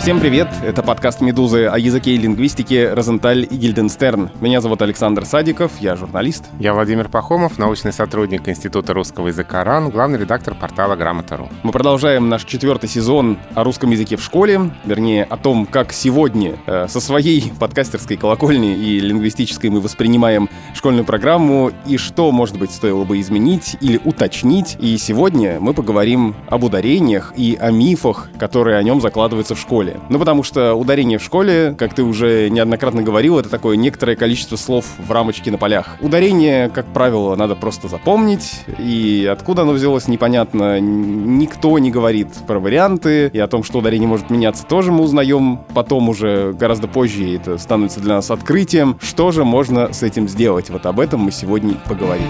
Всем привет! Это подкаст «Медузы» о языке и лингвистике Розенталь и Гильденстерн. Меня зовут Александр Садиков, я журналист. Я Владимир Пахомов, научный сотрудник Института русского языка РАН, главный редактор портала «Грамота.ру». Мы продолжаем наш четвертый сезон о русском языке в школе, вернее, о том, как сегодня э, со своей подкастерской колокольни и лингвистической мы воспринимаем школьную программу и что, может быть, стоило бы изменить или уточнить. И сегодня мы поговорим об ударениях и о мифах, которые о нем закладываются в школе школе. Ну, потому что ударение в школе, как ты уже неоднократно говорил, это такое некоторое количество слов в рамочке на полях. Ударение, как правило, надо просто запомнить, и откуда оно взялось, непонятно. Никто не говорит про варианты, и о том, что ударение может меняться, тоже мы узнаем потом уже гораздо позже, и это становится для нас открытием. Что же можно с этим сделать? Вот об этом мы сегодня поговорим.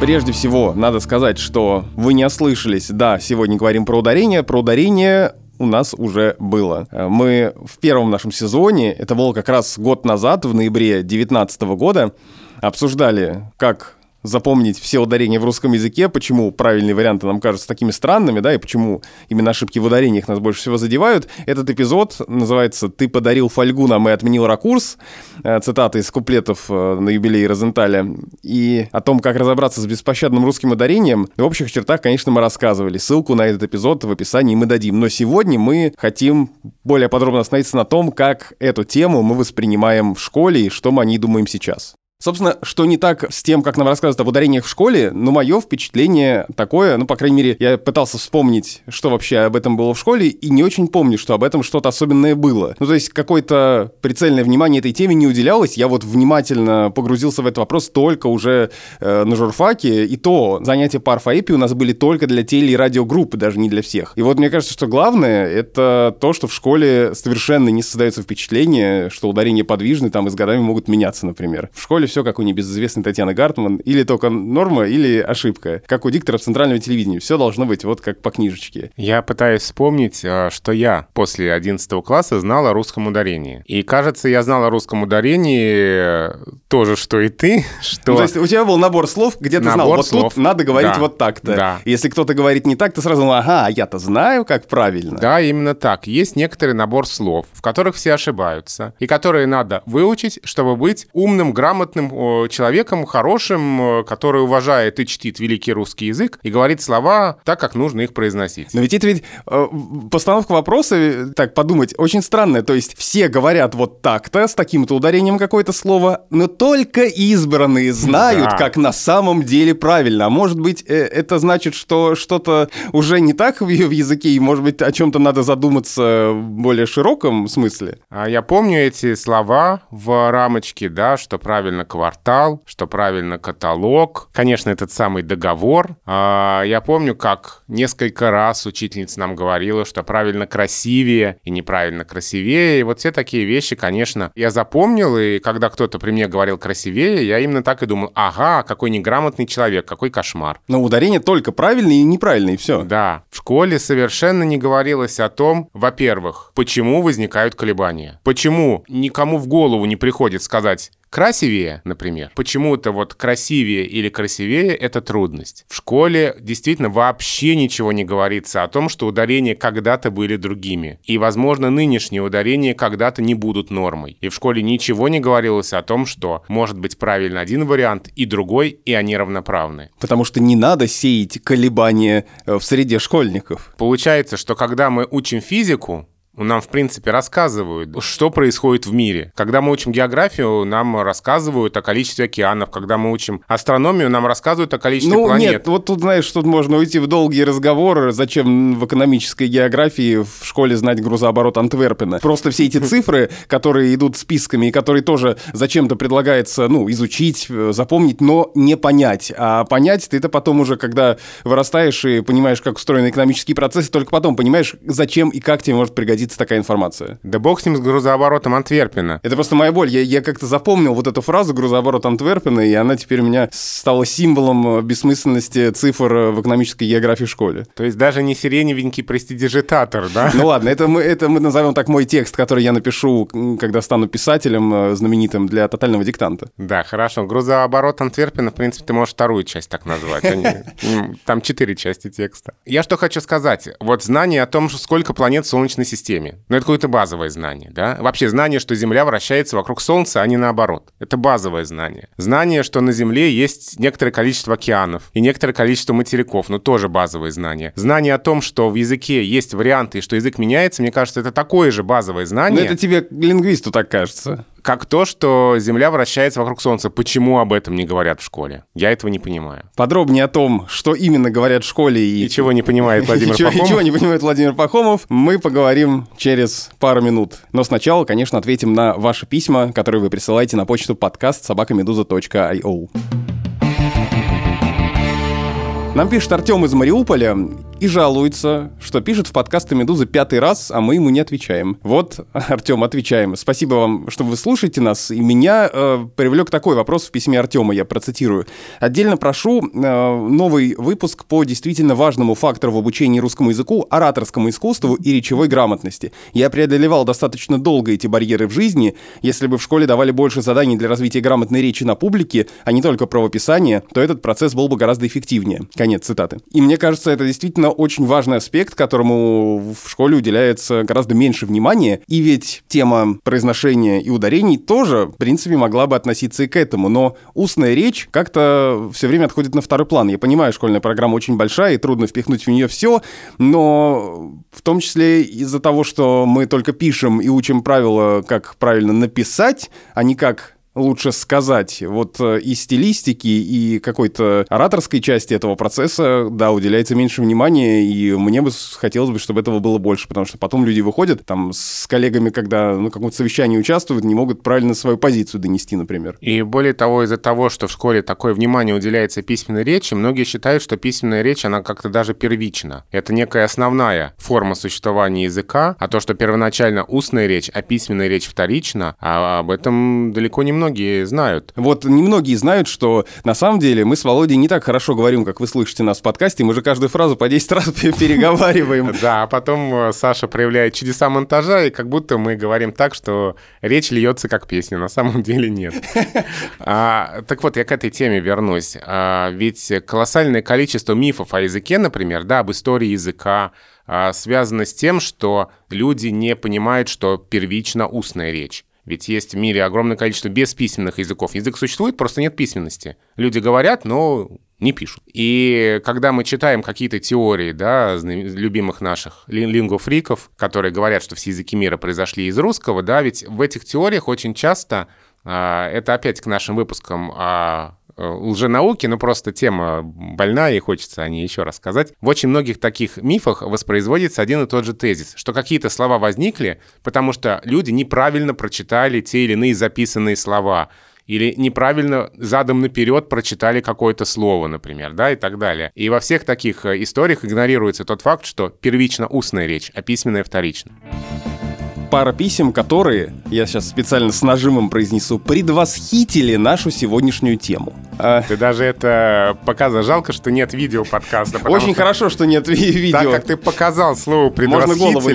Прежде всего, надо сказать, что вы не ослышались. Да, сегодня говорим про ударение. Про ударение у нас уже было. Э, мы в первом нашем сезоне, это было как раз год назад, в ноябре 2019 года, обсуждали, как запомнить все ударения в русском языке, почему правильные варианты нам кажутся такими странными, да, и почему именно ошибки в ударениях нас больше всего задевают. Этот эпизод называется «Ты подарил фольгу нам и отменил ракурс», э, цитата из куплетов э, на юбилей Розенталя, и о том, как разобраться с беспощадным русским ударением, в общих чертах, конечно, мы рассказывали. Ссылку на этот эпизод в описании мы дадим. Но сегодня мы хотим более подробно остановиться на том, как эту тему мы воспринимаем в школе и что мы о ней думаем сейчас. Собственно, что не так с тем, как нам рассказывают об ударениях в школе, но мое впечатление такое, ну, по крайней мере, я пытался вспомнить, что вообще об этом было в школе, и не очень помню, что об этом что-то особенное было. Ну, то есть какое-то прицельное внимание этой теме не уделялось, я вот внимательно погрузился в этот вопрос только уже э, на журфаке, и то занятия по орфоэпии у нас были только для теле- и радиогруппы, даже не для всех. И вот мне кажется, что главное, это то, что в школе совершенно не создается впечатление, что ударения подвижны, там, и с годами могут меняться, например. В школе все как у небезызвестной Татьяны Гартман, или только норма, или ошибка. Как у диктора центрального телевидения. Все должно быть вот как по книжечке. Я пытаюсь вспомнить, а, что я после 11 класса знал о русском ударении. И кажется, я знал о русском ударении тоже, что и ты, что... Ну, то есть у тебя был набор слов, где ты набор знал, вот слов. тут надо говорить да. вот так-то. Да. Если кто-то говорит не так, ты сразу, ну, ага, я-то знаю, как правильно. Да, именно так. Есть некоторый набор слов, в которых все ошибаются, и которые надо выучить, чтобы быть умным, грамотным, грамотным человеком, хорошим, который уважает и чтит великий русский язык и говорит слова так, как нужно их произносить. Но ведь это ведь э, постановка вопроса, так подумать, очень странная. То есть все говорят вот так-то, с таким-то ударением какое-то слово, но только избранные знают, да. как на самом деле правильно. А может быть, э, это значит, что что-то уже не так в, в языке, и, может быть, о чем-то надо задуматься в более широком смысле? А я помню эти слова в рамочке, да, что правильно квартал, что правильно каталог. Конечно, этот самый договор. А, я помню, как несколько раз учительница нам говорила, что правильно красивее и неправильно красивее. И вот все такие вещи, конечно, я запомнил. И когда кто-то при мне говорил красивее, я именно так и думал, ага, какой неграмотный человек, какой кошмар. Но ударение только правильное и неправильное, и все. Да. В школе совершенно не говорилось о том, во-первых, почему возникают колебания. Почему никому в голову не приходит сказать, Красивее, например. Почему-то вот красивее или красивее — это трудность. В школе действительно вообще ничего не говорится о том, что ударения когда-то были другими. И, возможно, нынешние ударения когда-то не будут нормой. И в школе ничего не говорилось о том, что может быть правильно один вариант и другой, и они равноправны. Потому что не надо сеять колебания э, в среде школьников. Получается, что когда мы учим физику, нам, в принципе, рассказывают, что происходит в мире. Когда мы учим географию, нам рассказывают о количестве океанов. Когда мы учим астрономию, нам рассказывают о количестве ну, планет. Нет, вот тут, знаешь, тут можно уйти в долгий разговор, зачем в экономической географии в школе знать грузооборот Антверпена. Просто все эти цифры, которые идут списками и которые тоже зачем-то предлагается, ну, изучить, э, запомнить, но не понять. А понять ты это потом уже, когда вырастаешь и понимаешь, как устроены экономические процессы, только потом понимаешь, зачем и как тебе может пригодиться пригодится такая информация. Да бог с ним с грузооборотом Антверпена. Это просто моя боль. Я, я как-то запомнил вот эту фразу «грузооборот Антверпена», и она теперь у меня стала символом бессмысленности цифр в экономической географии в школе. То есть даже не сиреневенький престидижитатор, да? Ну ладно, это мы, это мы назовем так мой текст, который я напишу, когда стану писателем э, знаменитым для тотального диктанта. Да, хорошо. Грузооборот Антверпена, в принципе, ты можешь вторую часть так назвать. Там четыре части текста. Я что хочу сказать. Вот знание о том, сколько планет в Солнечной системе. Ну, это какое-то базовое знание, да? Вообще знание, что Земля вращается вокруг Солнца, а не наоборот. Это базовое знание. Знание, что на Земле есть некоторое количество океанов и некоторое количество материков, ну, тоже базовое знание. Знание о том, что в языке есть варианты и что язык меняется, мне кажется, это такое же базовое знание. Ну, это тебе, лингвисту, так кажется как то, что Земля вращается вокруг Солнца. Почему об этом не говорят в школе? Я этого не понимаю. Подробнее о том, что именно говорят в школе и... И чего не понимает Владимир Пахомов. Чего не понимает Владимир Пахомов, мы поговорим через пару минут. Но сначала, конечно, ответим на ваши письма, которые вы присылаете на почту подкаст собакамедуза.io. Нам пишет Артем из Мариуполя и жалуется, что пишет в подкасты «Медузы» пятый раз, а мы ему не отвечаем. Вот, Артем, отвечаем. Спасибо вам, что вы слушаете нас. И меня э, привлек такой вопрос в письме Артема, я процитирую. «Отдельно прошу э, новый выпуск по действительно важному фактору в обучении русскому языку, ораторскому искусству и речевой грамотности. Я преодолевал достаточно долго эти барьеры в жизни. Если бы в школе давали больше заданий для развития грамотной речи на публике, а не только правописания, то этот процесс был бы гораздо эффективнее». Конец цитаты. И мне кажется, это действительно действительно очень важный аспект, которому в школе уделяется гораздо меньше внимания. И ведь тема произношения и ударений тоже, в принципе, могла бы относиться и к этому. Но устная речь как-то все время отходит на второй план. Я понимаю, школьная программа очень большая, и трудно впихнуть в нее все, но в том числе из-за того, что мы только пишем и учим правила, как правильно написать, а не как лучше сказать. Вот э, и стилистики, и какой-то ораторской части этого процесса, да, уделяется меньше внимания, и мне бы хотелось бы, чтобы этого было больше, потому что потом люди выходят там с коллегами, когда ну, каком-то совещании участвуют, не могут правильно свою позицию донести, например. И более того, из-за того, что в школе такое внимание уделяется письменной речи, многие считают, что письменная речь, она как-то даже первична. Это некая основная форма существования языка, а то, что первоначально устная речь, а письменная речь вторична, а об этом далеко не немногие знают. Вот немногие знают, что на самом деле мы с Володей не так хорошо говорим, как вы слышите нас в подкасте. Мы же каждую фразу по 10 раз переговариваем. Да, а потом э, Саша проявляет чудеса монтажа, и как будто мы говорим так, что речь льется как песня. На самом деле нет. А, так вот, я к этой теме вернусь. А, ведь колоссальное количество мифов о языке, например, да, об истории языка, а, связано с тем, что люди не понимают, что первично устная речь. Ведь есть в мире огромное количество бесписьменных языков. Язык существует, просто нет письменности. Люди говорят, но не пишут. И когда мы читаем какие-то теории, да, любимых наших лингофриков, которые говорят, что все языки мира произошли из русского, да, ведь в этих теориях очень часто, а, это опять к нашим выпускам о лженауки, но просто тема больная, и хочется о ней еще рассказать. В очень многих таких мифах воспроизводится один и тот же тезис, что какие-то слова возникли, потому что люди неправильно прочитали те или иные записанные слова, или неправильно задом наперед прочитали какое-то слово, например, да, и так далее. И во всех таких э, историях игнорируется тот факт, что первично устная речь, а письменная вторично пара писем, которые, я сейчас специально с нажимом произнесу, предвосхитили нашу сегодняшнюю тему. А, ты даже это показал. Жалко, что нет видео подкаста. Очень что хорошо, что нет видео. Так как ты показал слово предвосхитили, Можно голову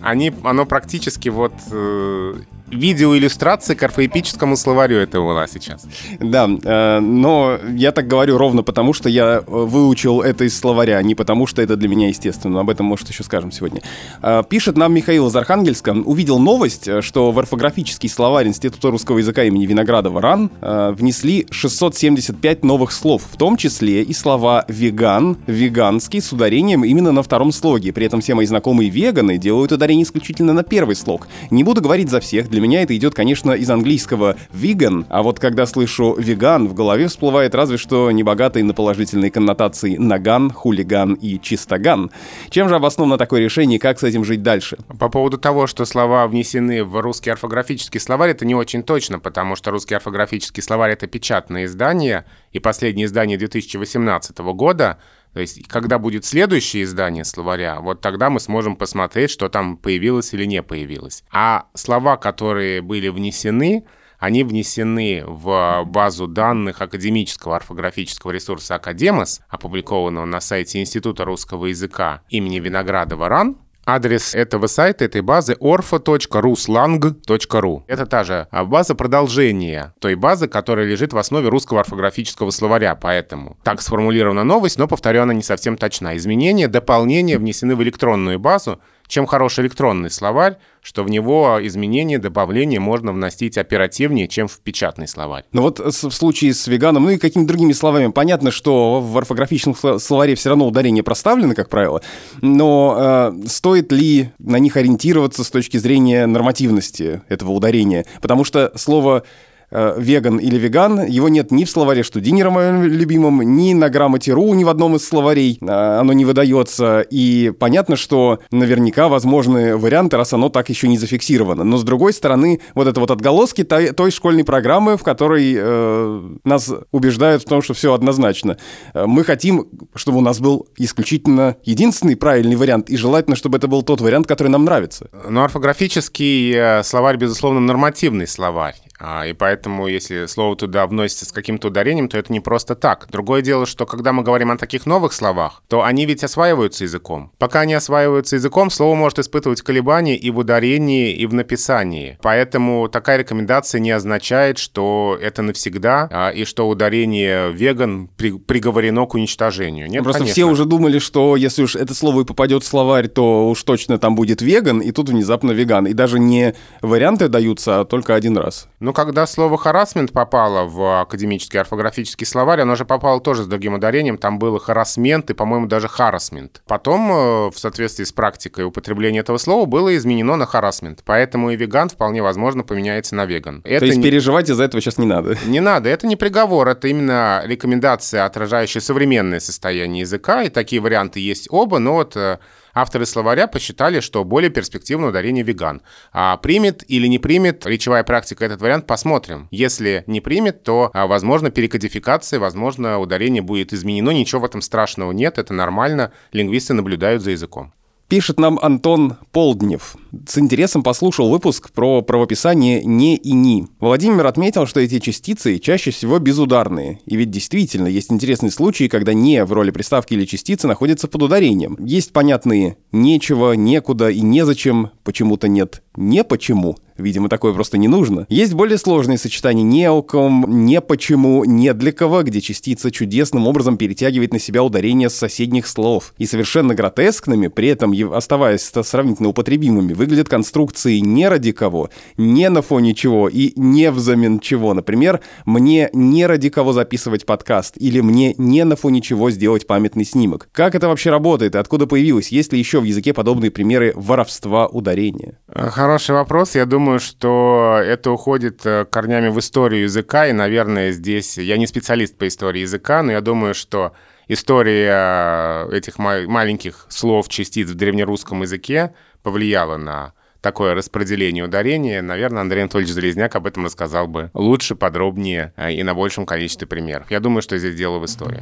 они, оно практически вот э, видеоиллюстрации к орфоэпическому словарю это была сейчас. Да, э, но я так говорю ровно потому, что я выучил это из словаря, а не потому, что это для меня естественно. Об этом, может, еще скажем сегодня. Э, пишет нам Михаил из Архангельска. Увидел новость, что в орфографический словарь Института русского языка имени Виноградова РАН э, внесли 675 новых слов, в том числе и слова «веган», «веганский» с ударением именно на втором слоге. При этом все мои знакомые веганы делают ударение исключительно на первый слог. Не буду говорить за всех, для для меня это идет, конечно, из английского vegan, а вот когда слышу веган, в голове всплывает разве что небогатые на положительные коннотации наган, хулиган и чистоган. Чем же обосновано такое решение как с этим жить дальше? По поводу того, что слова внесены в русский орфографический словарь, это не очень точно, потому что русский орфографический словарь — это печатное издание, и последнее издание 2018 года — То есть, когда будет следующее издание словаря, вот тогда мы сможем посмотреть, что там появилось или не появилось. А слова, которые были внесены, они внесены в базу данных академического орфографического ресурса «Академос», опубликованного на сайте Института русского языка имени Виноградова РАН, Адрес этого сайта, этой базы orfo.ruslang.ru. Это та же а, база продолжения той базы, которая лежит в основе русского орфографического словаря, поэтому так сформулирована новость, но, повторю, она не совсем точна. Изменения, дополнения внесены в электронную базу, чем хороший электронный словарь, что в него изменения, добавления можно вносить оперативнее, чем в печатный словарь. Ну вот в случае с веганом, ну и какими-то другими словами, понятно, что в орфографическом словаре все равно ударения проставлены, как правило, но э, стоит ли на них ориентироваться с точки зрения нормативности этого ударения? Потому что слово Э, веган или веган, его нет ни в словаре Штудинера, моем любимом, ни на грамоте РУ, ни в одном из словарей э, оно не выдается. И понятно, что наверняка возможны варианты, раз оно так еще не зафиксировано. Но с другой стороны, вот это вот отголоски той, той школьной программы, в которой э, нас убеждают в том, что все однозначно. Э, мы хотим, чтобы у нас был исключительно единственный правильный вариант, и желательно, чтобы это был тот вариант, который нам нравится. Но орфографический словарь, безусловно, нормативный словарь. А, и поэтому, если слово туда вносится с каким-то ударением, то это не просто так. Другое дело, что когда мы говорим о таких новых словах, то они ведь осваиваются языком. Пока они осваиваются языком, слово может испытывать колебания и в ударении, и в написании. Поэтому такая рекомендация не означает, что это навсегда, а, и что ударение веган при, приговорено к уничтожению. Нет, Просто конечно. все уже думали, что если уж это слово и попадет в словарь, то уж точно там будет веган, и тут внезапно веган. И даже не варианты даются, а только один раз. Ну, когда слово «харасмент» попало в академический орфографический словарь, оно же попало тоже с другим ударением. Там было «харасмент» и, по-моему, даже «харасмент». Потом, э, в соответствии с практикой употребления этого слова, было изменено на «харасмент». Поэтому и «веган» вполне возможно поменяется на «веган». Это То есть не... переживать из-за этого сейчас не надо? Не надо. Это не приговор, это именно рекомендация, отражающая современное состояние языка. И такие варианты есть оба, но вот э, Авторы словаря посчитали, что более перспективно ударение «веган». А примет или не примет речевая практика этот вариант, посмотрим. Если не примет, то, а, возможно, перекодификация, возможно, ударение будет изменено. Ничего в этом страшного нет, это нормально. Лингвисты наблюдают за языком. Пишет нам Антон Полднев. С интересом послушал выпуск про правописание «не» и «ни». Владимир отметил, что эти частицы чаще всего безударные. И ведь действительно есть интересные случаи, когда «не» в роли приставки или частицы находится под ударением. Есть понятные «нечего», «некуда» и «незачем», почему-то нет «не почему», Видимо, такое просто не нужно. Есть более сложные сочетания «не о ком», «не почему», «не для кого», где частица чудесным образом перетягивает на себя ударение с соседних слов. И совершенно гротескными, при этом оставаясь сравнительно употребимыми, выглядят конструкции «не ради кого», «не на фоне чего» и «не взамен чего». Например, «мне не ради кого записывать подкаст» или «мне не на фоне чего сделать памятный снимок». Как это вообще работает и откуда появилось? Есть ли еще в языке подобные примеры воровства ударения? Хороший вопрос. Я думаю, думаю, что это уходит э, корнями в историю языка, и, наверное, здесь... Я не специалист по истории языка, но я думаю, что история э, этих маленьких слов, частиц в древнерусском языке повлияла на такое распределение ударения, наверное, Андрей Анатольевич Залезняк об этом рассказал бы лучше, подробнее э, и на большем количестве примеров. Я думаю, что здесь дело в истории.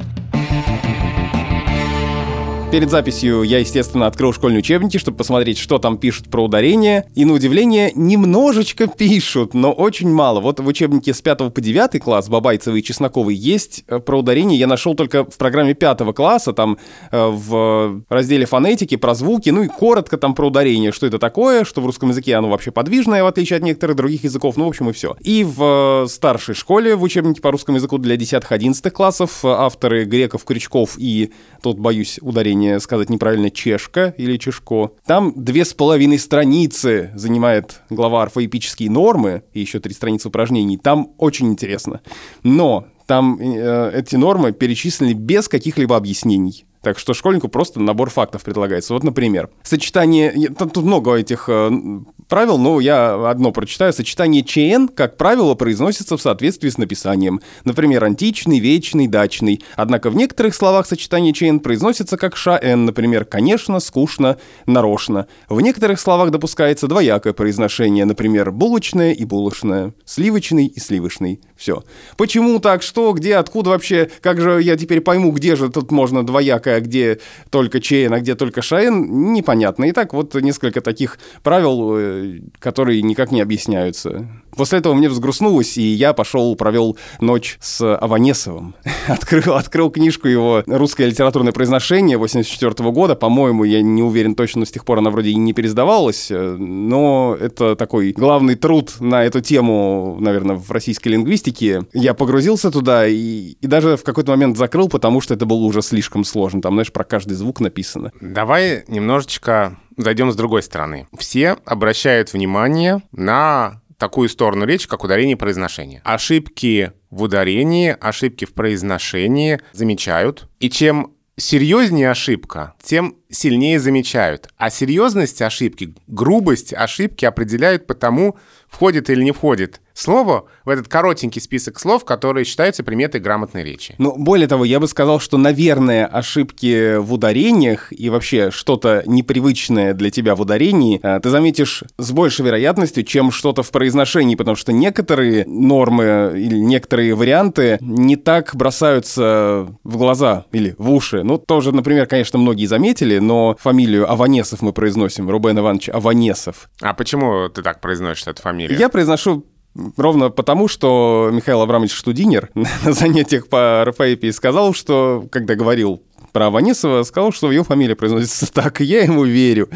Перед записью я, естественно, открыл школьные учебники, чтобы посмотреть, что там пишут про ударение. И, на удивление, немножечко пишут, но очень мало. Вот в учебнике с 5 по 9 класс Бабайцевой и Чесноковой есть э, про ударение. Я нашел только в программе 5 класса, там э, в разделе фонетики про звуки, ну и коротко там про ударение, что это такое, что в русском языке оно вообще подвижное, в отличие от некоторых других языков, ну, в общем, и все. И в э, старшей школе в учебнике по русскому языку для 10-11 классов авторы Греков, Крючков и, тут боюсь, ударение ударение сказать неправильно чешка или чешко. Там две с половиной страницы занимает глава орфоэпические нормы и еще три страницы упражнений. Там очень интересно. Но там э, эти нормы перечислены без каких-либо объяснений. Так что школьнику просто набор фактов предлагается. Вот, например, сочетание... Тут много этих э, правил, но я одно прочитаю. Сочетание ЧН, как правило, произносится в соответствии с написанием. Например, античный, вечный, дачный. Однако в некоторых словах сочетание ЧН произносится как ШН, например, конечно, скучно, нарочно. В некоторых словах допускается двоякое произношение, например, булочное и булочное, сливочный и сливочный. Все. Почему так, что, где, откуда вообще, как же я теперь пойму, где же тут можно двоякое, а где только ЧН, а где только ШН, непонятно. И так вот несколько таких правил, э, которые никак не объясняются. После этого мне взгрустнулось, и я пошел, провел ночь с Аванесовым. открыл, открыл книжку его «Русское литературное произношение» 84 года. По-моему, я не уверен точно, но с тех пор она вроде и не пересдавалась. Но это такой главный труд на эту тему, наверное, в российской лингвистике. Я погрузился туда и, и даже в какой-то момент закрыл, потому что это было уже слишком сложно. Там, знаешь, про каждый звук написано. Давай немножечко зайдем с другой стороны. Все обращают внимание на такую сторону речи, как ударение и произношение. Ошибки в ударении, ошибки в произношении замечают. И чем серьезнее ошибка, тем сильнее замечают. А серьезность ошибки, грубость ошибки определяют по тому, входит или не входит слово в этот коротенький список слов, которые считаются приметой грамотной речи. Ну, более того, я бы сказал, что, наверное, ошибки в ударениях и вообще что-то непривычное для тебя в ударении э, ты заметишь с большей вероятностью, чем что-то в произношении, потому что некоторые нормы или некоторые варианты не так бросаются в глаза или в уши. Ну, тоже, например, конечно, многие заметили, но фамилию Аванесов мы произносим, Рубен Иванович Аванесов. А почему ты так произносишь эту фамилию? Я произношу Ровно потому, что Михаил Абрамович Штудинер на занятиях по РФАЭПИ сказал, что, когда говорил про Аванесова, сказал, что его фамилия произносится так, и я ему верю.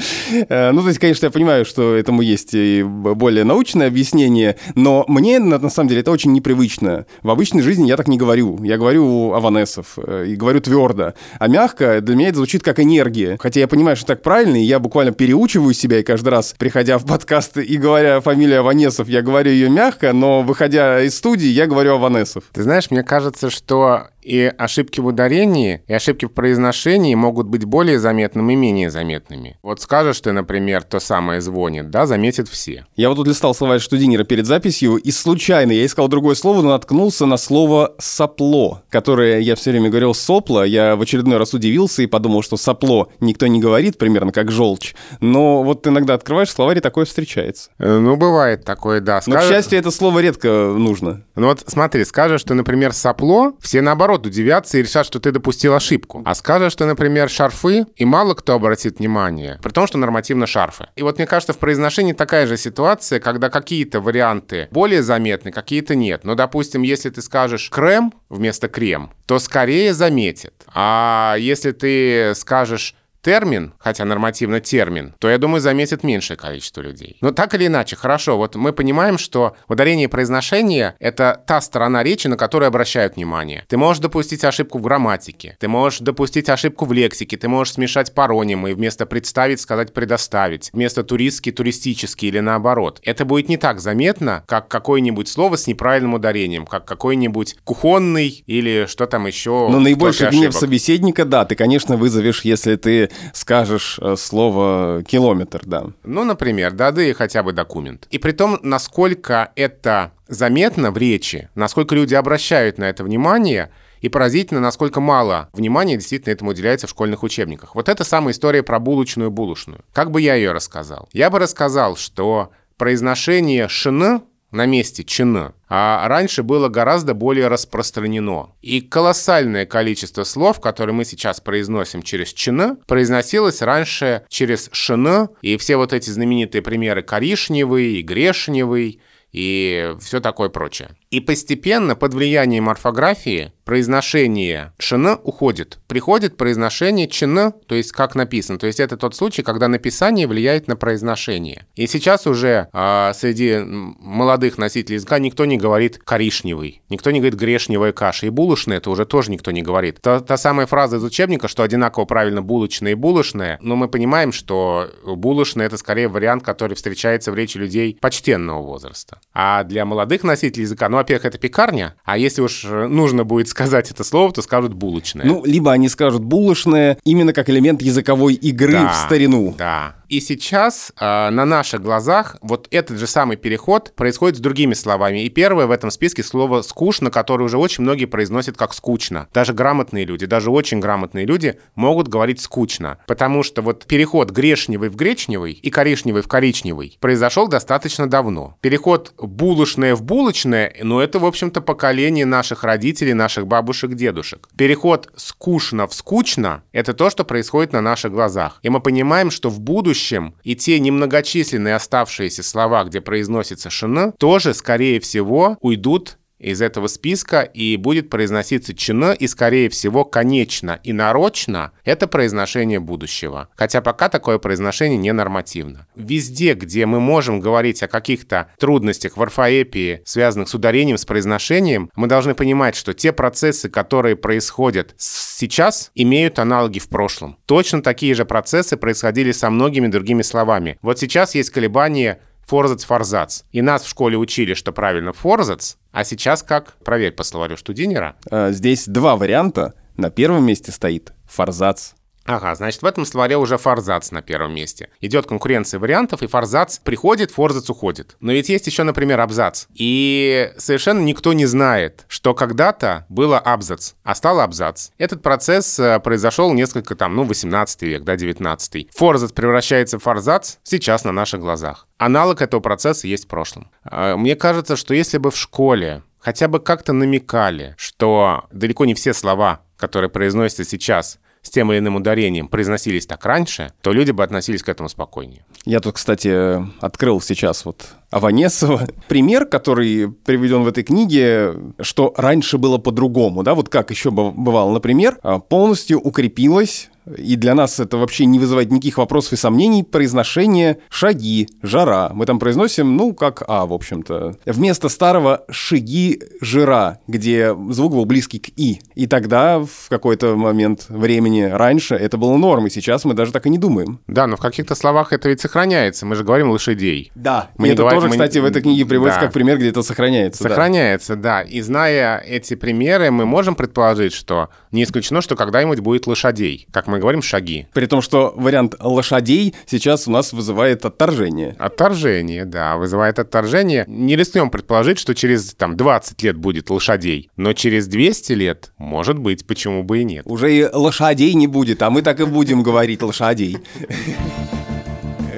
Э, ну, то есть, конечно, я понимаю, что этому есть и более научное объяснение, но мне, на, самом деле, это очень непривычно. В обычной жизни я так не говорю. Я говорю Аванесов э, и говорю твердо. А мягко для меня это звучит как энергия. Хотя я понимаю, что так правильно, и я буквально переучиваю себя, и каждый раз, приходя в подкаст и говоря фамилию Аванесов, я говорю ее мягко, но выходя из студии, я говорю Аванесов. Ты знаешь, мне кажется, что и ошибки в ударении, и ошибки в произношении могут быть более заметными и менее заметными. Вот скажешь ты, например, то самое звонит, да, заметят все. Я вот тут листал слова Штудинера перед записью, и случайно я искал другое слово, но наткнулся на слово «сопло», которое я все время говорил «сопло». Я в очередной раз удивился и подумал, что «сопло» никто не говорит, примерно как «желчь». Но вот иногда открываешь словарь, и такое встречается. Э, ну, бывает такое, да. Скажешь... Но, к счастью, это слово редко нужно. Ну вот смотри, скажешь, что, например, «сопло», все наоборот наоборот, удивятся и решат, что ты допустил ошибку. А скажешь, что, например, шарфы, и мало кто обратит внимание, при том, что нормативно шарфы. И вот мне кажется, в произношении такая же ситуация, когда какие-то варианты более заметны, какие-то нет. Но, допустим, если ты скажешь крем вместо крем, то скорее заметят. А если ты скажешь термин, хотя нормативно термин, то, я думаю, заметит меньшее количество людей. Но так или иначе, хорошо, вот мы понимаем, что ударение и произношение — это та сторона речи, на которую обращают внимание. Ты можешь допустить ошибку в грамматике, ты можешь допустить ошибку в лексике, ты можешь смешать паронимы и вместо «представить» сказать «предоставить», вместо «туристский» — «туристический» или наоборот. Это будет не так заметно, как какое-нибудь слово с неправильным ударением, как какой-нибудь кухонный или что там еще. Но наибольший гнев собеседника, да, ты, конечно, вызовешь, если ты скажешь э, слово «километр», да. Ну, например, да, да и хотя бы документ. И при том, насколько это заметно в речи, насколько люди обращают на это внимание, и поразительно, насколько мало внимания действительно этому уделяется в школьных учебниках. Вот это самая история про булочную-булочную. Как бы я ее рассказал? Я бы рассказал, что произношение «шн» на месте «чн», а раньше было гораздо более распространено. И колоссальное количество слов, которые мы сейчас произносим через «чн», произносилось раньше через «шн», и все вот эти знаменитые примеры «коришневый» и «грешневый», и все такое прочее. И постепенно под влиянием орфографии произношение «шн» уходит. Приходит произношение «чн», то есть как написано. То есть это тот случай, когда написание влияет на произношение. И сейчас уже а, среди молодых носителей языка никто не говорит «коричневый», никто не говорит «грешневая каша». И «булочная» это уже тоже никто не говорит. Та, та самая фраза из учебника, что одинаково правильно «булочная» и «булочная», но мы понимаем, что «булочная» — это скорее вариант, который встречается в речи людей почтенного возраста. А для молодых носителей языка, ну, во-первых, это пекарня, а если уж нужно будет сказать это слово, то скажут булочная. Ну, либо они скажут булочная именно как элемент языковой игры да, в старину. Да. И сейчас э, на наших глазах вот этот же самый переход происходит с другими словами. И первое в этом списке слово «скучно», которое уже очень многие произносят как «скучно». Даже грамотные люди, даже очень грамотные люди могут говорить «скучно». Потому что вот переход грешневый в гречневый и коричневый в коричневый произошел достаточно давно. Переход булочное в булочное, ну это, в общем-то, поколение наших родителей, наших бабушек, дедушек. Переход скучно в скучно — это то, что происходит на наших глазах. И мы понимаем, что в будущем и те немногочисленные оставшиеся слова, где произносится «шн», тоже, скорее всего, уйдут из этого списка и будет произноситься чина и, скорее всего, конечно и нарочно это произношение будущего. Хотя пока такое произношение не нормативно. Везде, где мы можем говорить о каких-то трудностях в орфоэпии, связанных с ударением, с произношением, мы должны понимать, что те процессы, которые происходят сейчас, имеют аналоги в прошлом. Точно такие же процессы происходили со многими другими словами. Вот сейчас есть колебания форзац, форзац. И нас в школе учили, что правильно форзац, а сейчас как? Проверь по словарю Штудинера. А, здесь два варианта. На первом месте стоит форзац. Ага, значит, в этом словаре уже форзац на первом месте. Идет конкуренция вариантов, и форзац приходит, форзац уходит. Но ведь есть еще, например, абзац. И совершенно никто не знает, что когда-то было абзац, а стал абзац. Этот процесс э, произошел несколько там, ну, 18 век, да, 19 Форзац превращается в форзац сейчас на наших глазах. Аналог этого процесса есть в прошлом. А, мне кажется, что если бы в школе хотя бы как-то намекали, что далеко не все слова, которые произносятся сейчас, с тем или иным ударением произносились так раньше, то люди бы относились к этому спокойнее. Я тут, кстати, открыл сейчас вот Аванесова. Пример, который приведен в этой книге, что раньше было по-другому, да, вот как еще бывало, например, а, полностью укрепилась и для нас это вообще не вызывает никаких вопросов и сомнений, произношение «шаги», «жара». Мы там произносим, ну, как «а», в общем-то. Вместо старого «шаги», «жира», где звук был близкий к «и». И тогда, в какой-то момент времени раньше, это было нормой. Сейчас мы даже так и не думаем. Да, но в каких-то словах это ведь сохраняется. Мы же говорим «лошадей». Да, мы и это говорим, тоже, мы... кстати, в этой книге приводится да. как пример, где это сохраняется. Сохраняется, да. да. И зная эти примеры, мы можем предположить, что не исключено, что когда-нибудь будет «лошадей», как мы говорим шаги. При том, что вариант лошадей сейчас у нас вызывает отторжение. Отторжение, да, вызывает отторжение. Не рискнем предположить, что через там 20 лет будет лошадей, но через 200 лет, может быть, почему бы и нет. Уже и лошадей не будет, а мы так и будем говорить лошадей.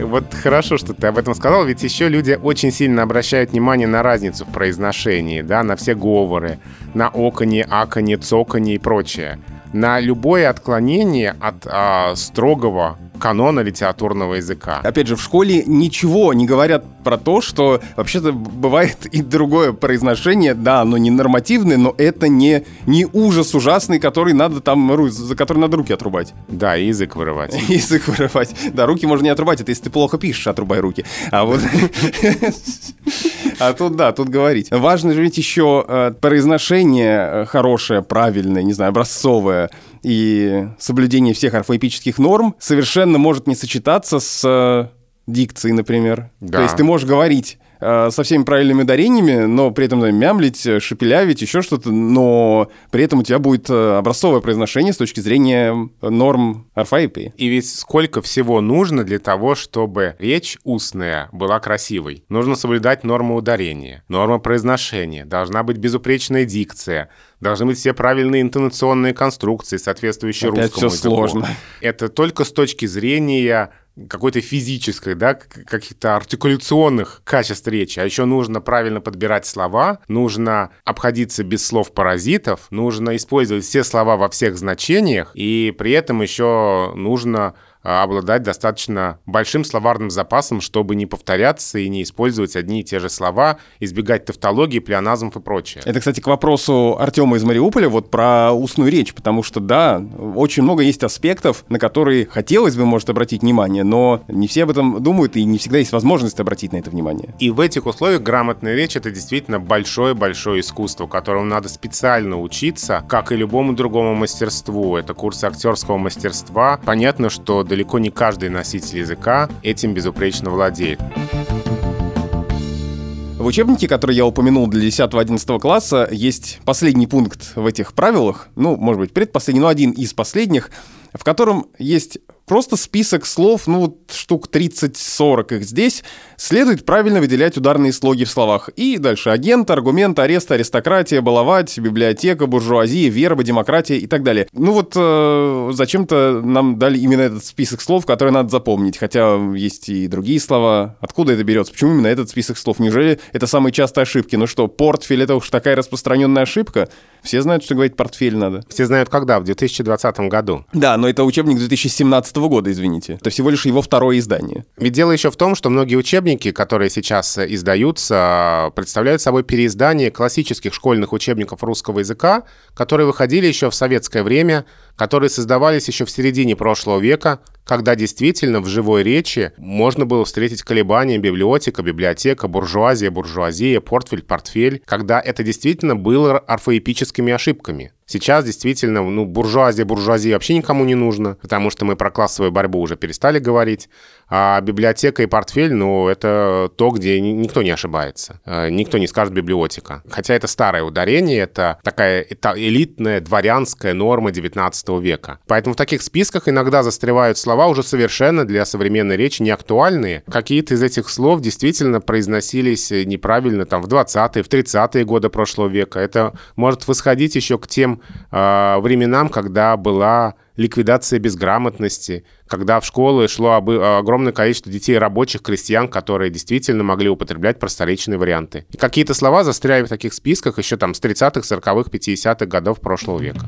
Вот хорошо, что ты об этом сказал, ведь еще люди очень сильно обращают внимание на разницу в произношении, да, на все говоры, на оконе, аконе, цоконе и прочее на любое отклонение от а, строгого канона литературного языка. Опять же, в школе ничего не говорят про то, что вообще-то бывает и другое произношение, да, оно не нормативное, но это не, не ужас ужасный, который надо там, за который надо руки отрубать. Да, и язык вырывать. Язык вырывать. Да, руки можно не отрубать, это если ты плохо пишешь, отрубай руки. А вот... А тут, да, тут говорить. Важно же ведь еще э, произношение э, хорошее, правильное, не знаю, образцовое и соблюдение всех орфоэпических норм совершенно может не сочетаться с э, дикцией, например. Да. То есть ты можешь говорить Э, со всеми правильными ударениями, но при этом да, мямлить, э, шепелявить, еще что-то, но при этом у тебя будет э, образцовое произношение с точки зрения норм орфоэпии. И ведь сколько всего нужно для того, чтобы речь устная была красивой? Нужно соблюдать нормы ударения, нормы произношения, должна быть безупречная дикция, должны быть все правильные интонационные конструкции, соответствующие Опять русскому все языку. сложно. Это только с точки зрения какой-то физической, да, каких-то артикуляционных качеств речи, а еще нужно правильно подбирать слова, нужно обходиться без слов-паразитов, нужно использовать все слова во всех значениях, и при этом еще нужно обладать достаточно большим словарным запасом, чтобы не повторяться и не использовать одни и те же слова, избегать тавтологии, плеоназмов и прочее. Это, кстати, к вопросу Артема из Мариуполя вот про устную речь, потому что, да, очень много есть аспектов, на которые хотелось бы, может, обратить внимание, но не все об этом думают, и не всегда есть возможность обратить на это внимание. И в этих условиях грамотная речь — это действительно большое-большое искусство, которому надо специально учиться, как и любому другому мастерству. Это курсы актерского мастерства. Понятно, что далеко не каждый носитель языка этим безупречно владеет. В учебнике, который я упомянул для 10-11 класса, есть последний пункт в этих правилах, ну, может быть, предпоследний, но один из последних. В котором есть просто список слов, ну вот штук 30-40 их здесь, следует правильно выделять ударные слоги в словах. И дальше агент, аргумент, арест, аристократия, баловать, библиотека, буржуазия, верба, демократия и так далее. Ну вот э, зачем-то нам дали именно этот список слов, которые надо запомнить, хотя есть и другие слова. Откуда это берется? Почему именно этот список слов? Неужели это самые частые ошибки? Ну что, портфель — это уж такая распространенная ошибка? Все знают, что говорить портфель надо. Все знают когда, в 2020 году. Да, но это учебник 2017 года, извините. Это всего лишь его второе издание. Ведь дело еще в том, что многие учебники, которые сейчас издаются, представляют собой переиздание классических школьных учебников русского языка, которые выходили еще в советское время, которые создавались еще в середине прошлого века, когда действительно в живой речи можно было встретить колебания библиотека, библиотека, буржуазия, буржуазия, портфель, портфель, когда это действительно было орфоэпическими ошибками. Сейчас действительно, ну, буржуазия, буржуазия вообще никому не нужно, потому что мы про классовую борьбу уже перестали говорить. А библиотека и портфель, ну, это то, где никто не ошибается. Э, никто не скажет библиотека. Хотя это старое ударение, это такая это элитная дворянская норма 19 века. Поэтому в таких списках иногда застревают слова уже совершенно для современной речи не актуальные. Какие-то из этих слов действительно произносились неправильно там в 20-е, в 30-е годы прошлого века. Это может восходить еще к тем э, временам, когда была ликвидация безграмотности, когда в школы шло огромное количество детей рабочих, крестьян, которые действительно могли употреблять просторечные варианты. И какие-то слова застряли в таких списках еще там с 30-х, 40-х, 50-х годов прошлого века.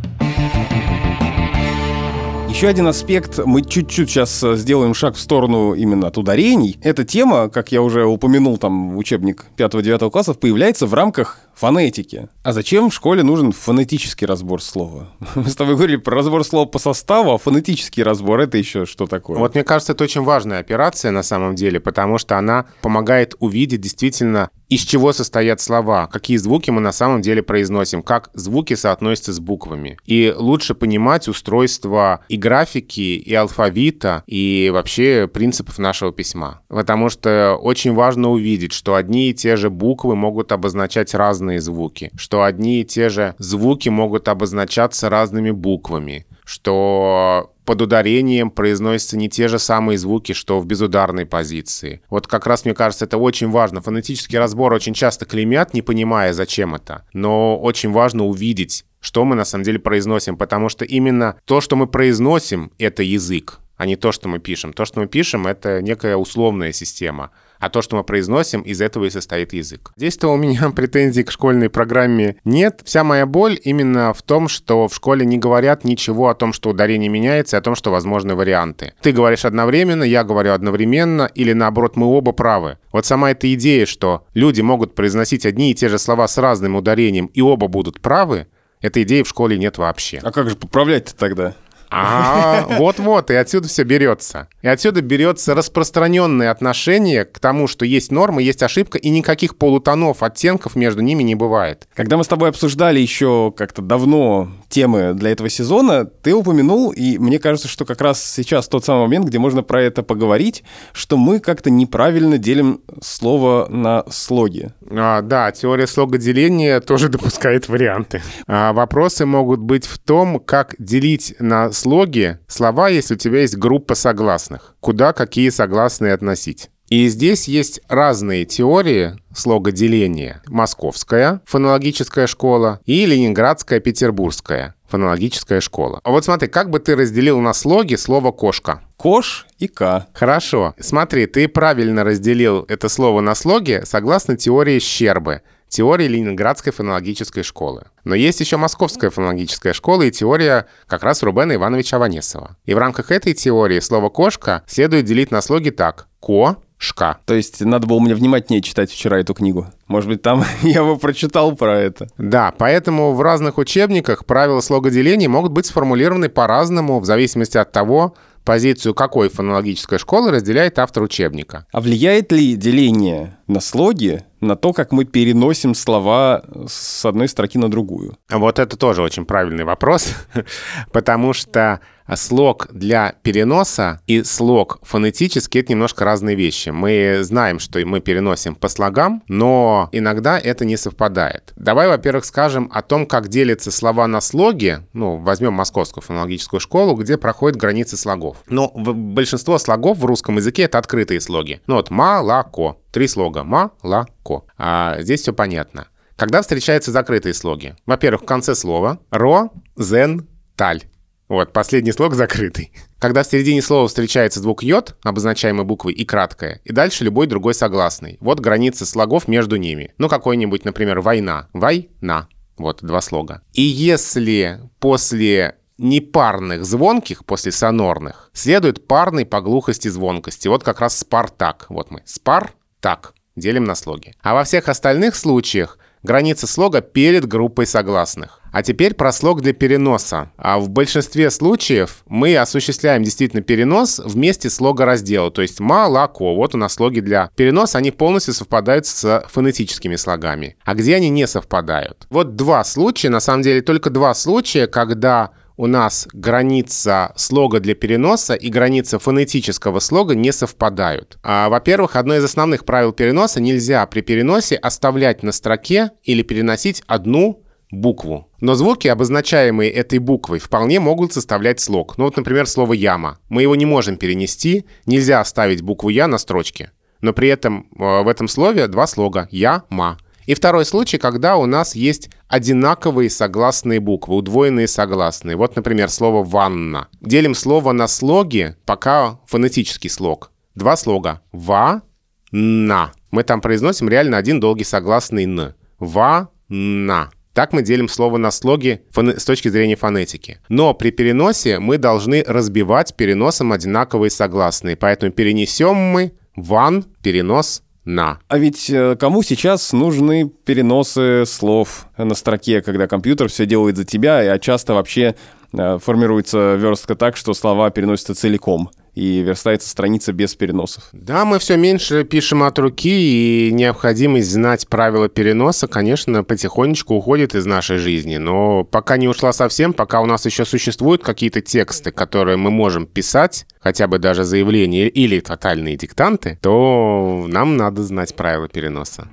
Еще один аспект, мы чуть-чуть сейчас э, сделаем шаг в сторону именно от ударений. Эта тема, как я уже упомянул, там учебник 5-9 классов, появляется в рамках фонетики. А зачем в школе нужен фонетический разбор слова? Мы с тобой говорили про разбор слова по составу, а фонетический разбор — это еще что такое? Вот мне кажется, это очень важная операция на самом деле, потому что она помогает увидеть действительно из чего состоят слова, какие звуки мы на самом деле произносим, как звуки соотносятся с буквами. И лучше понимать устройство и графики, и алфавита, и вообще принципов нашего письма. Потому что очень важно увидеть, что одни и те же буквы могут обозначать разные звуки, что одни и те же звуки могут обозначаться разными буквами, что под ударением произносятся не те же самые звуки, что в безударной позиции. Вот как раз, мне кажется, это очень важно. Фонетический разбор очень часто клеймят, не понимая, зачем это. Но очень важно увидеть, что мы на самом деле произносим, потому что именно то, что мы произносим, это язык а не то, что мы пишем. То, что мы пишем, это некая условная система а то, что мы произносим, из этого и состоит язык. Здесь-то у меня претензий к школьной программе нет. Вся моя боль именно в том, что в школе не говорят ничего о том, что ударение меняется, и о том, что возможны варианты. Ты говоришь одновременно, я говорю одновременно, или наоборот, мы оба правы. Вот сама эта идея, что люди могут произносить одни и те же слова с разным ударением, и оба будут правы, этой идеи в школе нет вообще. А как же поправлять-то тогда? А, вот-вот, и отсюда все берется. И отсюда берется распространенное отношение к тому, что есть нормы, есть ошибка, и никаких полутонов, оттенков между ними не бывает. Когда мы с тобой обсуждали еще как-то давно темы для этого сезона, ты упомянул, и мне кажется, что как раз сейчас тот самый момент, где можно про это поговорить, что мы как-то неправильно делим слово на слоги. А, да, теория слогоделения тоже допускает варианты. А, вопросы могут быть в том, как делить на слоги слова, если у тебя есть группа согласных. Куда какие согласные относить. И здесь есть разные теории слогоделения. Московская фонологическая школа и Ленинградская петербургская фонологическая школа. А вот смотри, как бы ты разделил на слоги слово «кошка»? Кош и К. Хорошо. Смотри, ты правильно разделил это слово на слоги согласно теории Щербы – теории Ленинградской фонологической школы. Но есть еще Московская фонологическая школа и теория как раз Рубена Ивановича Аванесова. И в рамках этой теории слово «кошка» следует делить на слоги так. «Ко», шка. То есть надо было мне внимательнее читать вчера эту книгу. Может быть, там я бы прочитал про это. Да, поэтому в разных учебниках правила слогоделения могут быть сформулированы по-разному в зависимости от того, позицию какой фонологической школы разделяет автор учебника. А влияет ли деление на слоги на то, как мы переносим слова с одной строки на другую? Вот это тоже очень правильный вопрос, потому что слог для переноса и слог фонетически — это немножко разные вещи. Мы знаем, что мы переносим по слогам, но иногда это не совпадает. Давай, во-первых, скажем о том, как делятся слова на слоги. Ну, возьмем Московскую фонологическую школу, где проходят границы слогов. Но большинство слогов в русском языке — это открытые слоги. Ну вот «молоко». Три слога. «Молоко». А здесь все понятно. Когда встречаются закрытые слоги? Во-первых, в конце слова «ро», «зен», «таль». Вот, последний слог закрытый. Когда в середине слова встречается звук йод, обозначаемый буквой и краткое, и дальше любой другой согласный. Вот граница слогов между ними. Ну, какой-нибудь, например, война. Война. Вот, два слога. И если после непарных звонких, после сонорных, следует парный по глухости звонкости. Вот как раз спартак. Вот мы. Спар, так. Делим на слоги. А во всех остальных случаях граница слога перед группой согласных. А теперь про слог для переноса. А в большинстве случаев мы осуществляем действительно перенос вместе слога раздела, то есть молоко. Вот у нас слоги для переноса, они полностью совпадают с фонетическими слогами. А где они не совпадают? Вот два случая, на самом деле только два случая, когда у нас граница слога для переноса и граница фонетического слога не совпадают. А, во-первых, одно из основных правил переноса – нельзя при переносе оставлять на строке или переносить одну букву. Но звуки, обозначаемые этой буквой, вполне могут составлять слог. Ну вот, например, слово «яма». Мы его не можем перенести, нельзя оставить букву «я» на строчке. Но при этом э, в этом слове два слога «я-ма». И второй случай, когда у нас есть одинаковые согласные буквы, удвоенные согласные. Вот, например, слово «ванна». Делим слово на слоги, пока фонетический слог. Два слога. «Ва-на». Мы там произносим реально один долгий согласный «н». «Ва-на». Так мы делим слово на слоги с точки зрения фонетики. Но при переносе мы должны разбивать переносом одинаковые согласные. Поэтому перенесем мы «ван», перенос на. А ведь э, кому сейчас нужны переносы слов на строке, когда компьютер все делает за тебя, а часто вообще э, формируется верстка так, что слова переносятся целиком? И верстается страница без переносов. Да, мы все меньше пишем от руки, и необходимость знать правила переноса, конечно, потихонечку уходит из нашей жизни. Но пока не ушла совсем, пока у нас еще существуют какие-то тексты, которые мы можем писать, хотя бы даже заявления или тотальные диктанты, то нам надо знать правила переноса.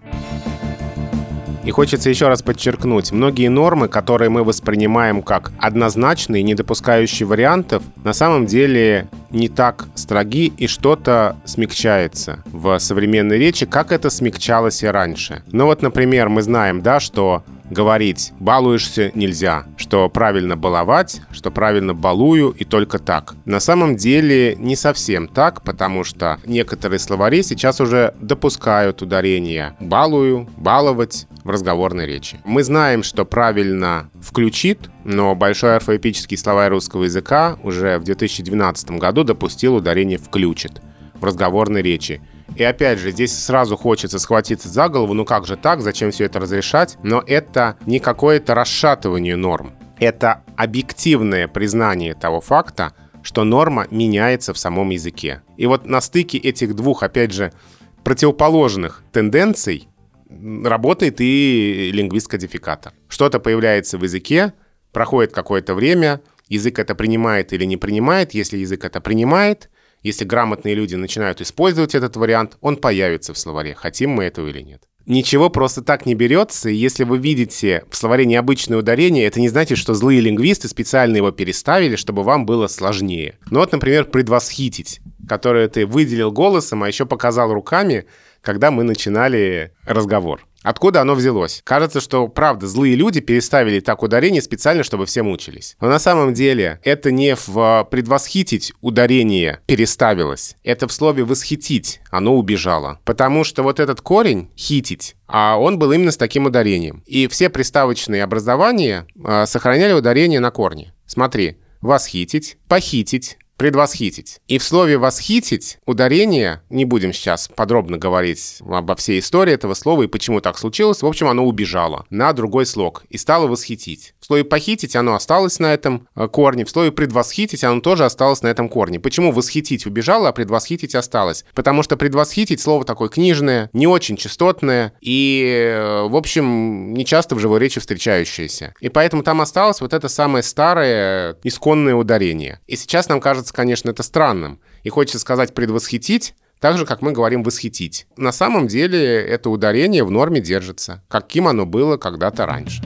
И хочется еще раз подчеркнуть, многие нормы, которые мы воспринимаем как однозначные, не допускающие вариантов, на самом деле не так строги и что-то смягчается в современной речи, как это смягчалось и раньше. Ну вот, например, мы знаем, да, что говорить «балуешься» нельзя, что правильно баловать, что правильно балую и только так. На самом деле не совсем так, потому что некоторые словари сейчас уже допускают ударение «балую», «баловать» в разговорной речи. Мы знаем, что правильно «включит», но Большой орфоэпический словарь русского языка уже в 2012 году допустил ударение «включит» в разговорной речи. И опять же, здесь сразу хочется схватиться за голову, ну как же так, зачем все это разрешать? Но это не какое-то расшатывание норм. Это объективное признание того факта, что норма меняется в самом языке. И вот на стыке этих двух, опять же, противоположных тенденций работает и лингвист-кодификатор. Что-то появляется в языке, проходит какое-то время, язык это принимает или не принимает. Если язык это принимает, если грамотные люди начинают использовать этот вариант, он появится в словаре, хотим мы этого или нет. Ничего просто так не берется, если вы видите в словаре необычное ударение, это не значит, что злые лингвисты специально его переставили, чтобы вам было сложнее. Ну вот, например, предвосхитить, которое ты выделил голосом, а еще показал руками, когда мы начинали разговор. Откуда оно взялось? Кажется, что, правда, злые люди переставили так ударение специально, чтобы все мучились. Но на самом деле это не в предвосхитить ударение переставилось. Это в слове «восхитить» оно убежало. Потому что вот этот корень «хитить», а он был именно с таким ударением. И все приставочные образования э, сохраняли ударение на корне. Смотри, восхитить, похитить, предвосхитить. И в слове «восхитить» ударение, не будем сейчас подробно говорить обо всей истории этого слова и почему так случилось, в общем, оно убежало на другой слог и стало «восхитить». Слове «похитить» оно осталось на этом э, корне, в слове «предвосхитить» оно тоже осталось на этом корне. Почему «восхитить» убежало, а «предвосхитить» осталось? Потому что «предвосхитить» слово такое книжное, не очень частотное и, э, в общем, не часто в живой речи встречающееся. И поэтому там осталось вот это самое старое исконное ударение. И сейчас нам кажется, конечно, это странным. И хочется сказать «предвосхитить», так же, как мы говорим «восхитить». На самом деле это ударение в норме держится, каким оно было когда-то раньше.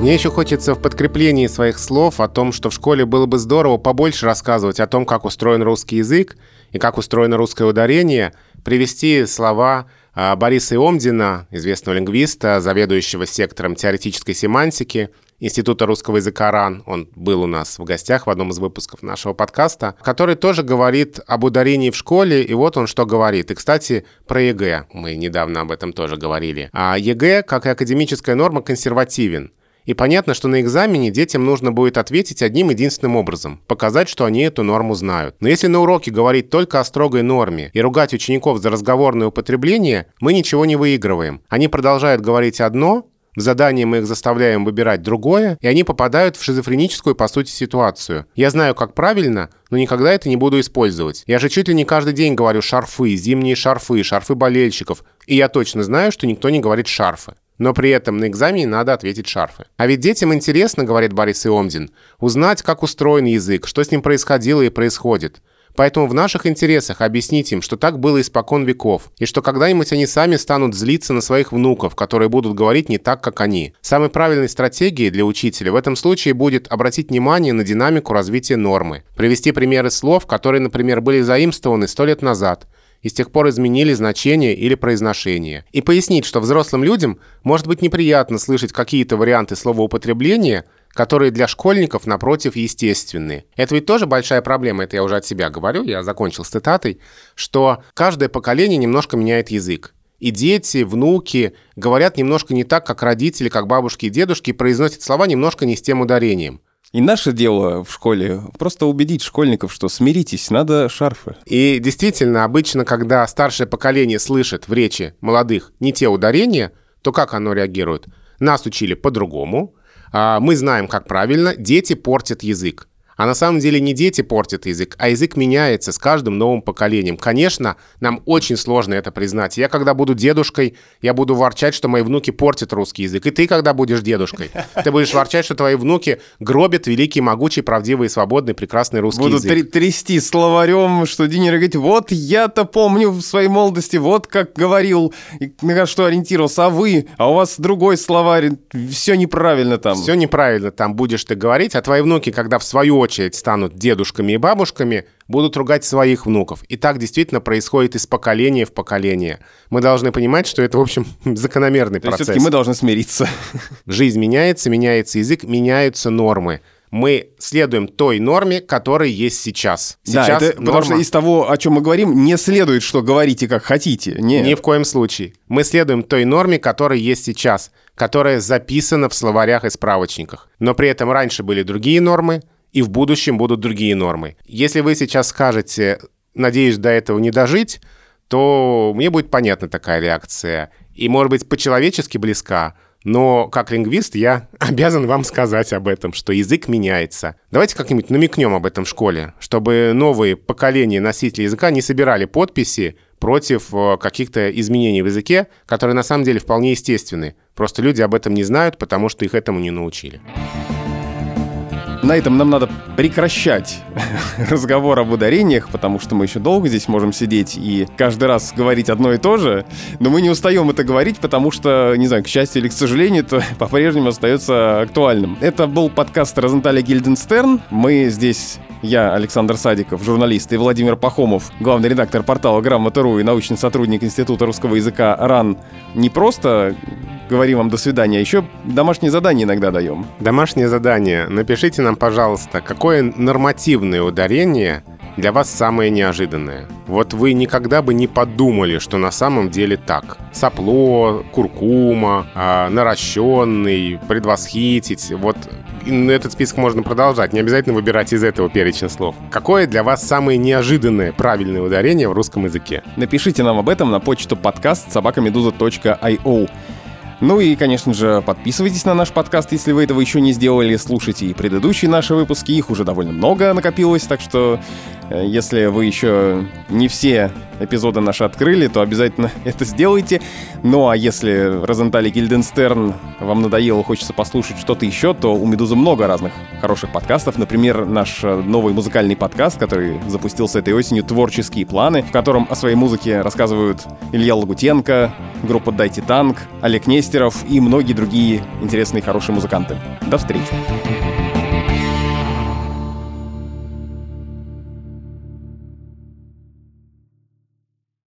Мне еще хочется в подкреплении своих слов о том, что в школе было бы здорово побольше рассказывать о том, как устроен русский язык и как устроено русское ударение, привести слова а, Бориса Иомдина, известного лингвиста, заведующего сектором теоретической семантики, Института русского языка РАН, он был у нас в гостях в одном из выпусков нашего подкаста, который тоже говорит об ударении в школе, и вот он что говорит. И, кстати, про ЕГЭ, мы недавно об этом тоже говорили. А ЕГЭ, как и академическая норма, консервативен. И понятно, что на экзамене детям нужно будет ответить одним единственным образом – показать, что они эту норму знают. Но если на уроке говорить только о строгой норме и ругать учеников за разговорное употребление, мы ничего не выигрываем. Они продолжают говорить одно, в задании мы их заставляем выбирать другое, и они попадают в шизофреническую, по сути, ситуацию. Я знаю, как правильно, но никогда это не буду использовать. Я же чуть ли не каждый день говорю шарфы, зимние шарфы, шарфы болельщиков, и я точно знаю, что никто не говорит шарфы. Но при этом на экзамене надо ответить шарфы. А ведь детям интересно, говорит Борис Иомдин, узнать, как устроен язык, что с ним происходило и происходит. Поэтому в наших интересах объяснить им, что так было испокон веков, и что когда-нибудь они сами станут злиться на своих внуков, которые будут говорить не так, как они. Самой правильной стратегией для учителя в этом случае будет обратить внимание на динамику развития нормы, привести примеры слов, которые, например, были заимствованы сто лет назад, и с тех пор изменили значение или произношение. И пояснить, что взрослым людям может быть неприятно слышать какие-то варианты словоупотребления, которые для школьников, напротив, естественны. Это ведь тоже большая проблема, это я уже от себя говорю, я закончил с цитатой, что каждое поколение немножко меняет язык. И дети, внуки говорят немножко не так, как родители, как бабушки и дедушки, и произносят слова немножко не с тем ударением. И наше дело в школе просто убедить школьников, что смиритесь, надо шарфы. И действительно, обычно, когда старшее поколение слышит в речи молодых не те ударения, то как оно реагирует? Нас учили по-другому, а, мы знаем, как правильно, дети портят язык. А на самом деле не дети портят язык, а язык меняется с каждым новым поколением. Конечно, нам очень сложно это признать. Я когда буду дедушкой, я буду ворчать, что мои внуки портят русский язык. И ты, когда будешь дедушкой, ты будешь ворчать, что твои внуки гробят великий, могучий, правдивый, свободный, прекрасный русский Буду язык. Буду трясти словарем, что Динер говорит, вот я-то помню в своей молодости, вот как говорил, на что ориентировался, а вы, а у вас другой словарь, все неправильно там. Все неправильно там будешь ты говорить, а твои внуки, когда в свою очередь станут дедушками и бабушками, будут ругать своих внуков. И так действительно происходит из поколения в поколение. Мы должны понимать, что это, в общем, закономерный То процесс. все-таки мы должны смириться. Жизнь меняется, меняется язык, меняются нормы мы следуем той норме, которая есть сейчас. Сейчас да, это, норма... потому что из того, о чем мы говорим, не следует, что говорите как хотите. Нет. Ни в коем случае. Мы следуем той норме, которая есть сейчас, которая записана в словарях и справочниках. Но при этом раньше были другие нормы, и в будущем будут другие нормы. Если вы сейчас скажете, надеюсь, до этого не дожить, то мне будет понятна такая реакция. И, может быть, по-человечески близка, но как лингвист я обязан вам сказать об этом, что язык меняется. Давайте как-нибудь намекнем об этом в школе, чтобы новые поколения носителей языка не собирали подписи против э, каких-то изменений в языке, которые на самом деле вполне естественны. Просто люди об этом не знают, потому что их этому не научили на этом нам надо прекращать разговор об ударениях, потому что мы еще долго здесь можем сидеть и каждый раз говорить одно и то же, но мы не устаем это говорить, потому что, не знаю, к счастью или к сожалению, это по-прежнему остается актуальным. Это был подкаст Розенталя Гильденстерн. Мы здесь я, Александр Садиков, журналист, и Владимир Пахомов, главный редактор портала Грамота.ру и научный сотрудник Института русского языка РАН, не просто говорим вам до свидания, а еще домашние задания иногда даем. Домашнее задание. Напишите нам, пожалуйста, какое нормативное ударение для вас самое неожиданное. Вот вы никогда бы не подумали, что на самом деле так. Сопло, куркума, э, наращенный, предвосхитить. Вот этот список можно продолжать, не обязательно выбирать из этого перечня слов. Какое для вас самое неожиданное правильное ударение в русском языке? Напишите нам об этом на почту подкаст собакамедуза.io. Ну и, конечно же, подписывайтесь на наш подкаст, если вы этого еще не сделали. Слушайте и предыдущие наши выпуски, их уже довольно много накопилось, так что э, если вы еще не все эпизоды наши открыли, то обязательно это сделайте. Ну а если Розенталь и Гильденстерн вам надоело, хочется послушать что-то еще, то у Медузы много разных хороших подкастов. Например, наш э, новый музыкальный подкаст, который запустился этой осенью «Творческие планы», в котором о своей музыке рассказывают Илья Лагутенко, группа «Дайте танк», Олег Нестеров и многие другие интересные хорошие музыканты. До встречи!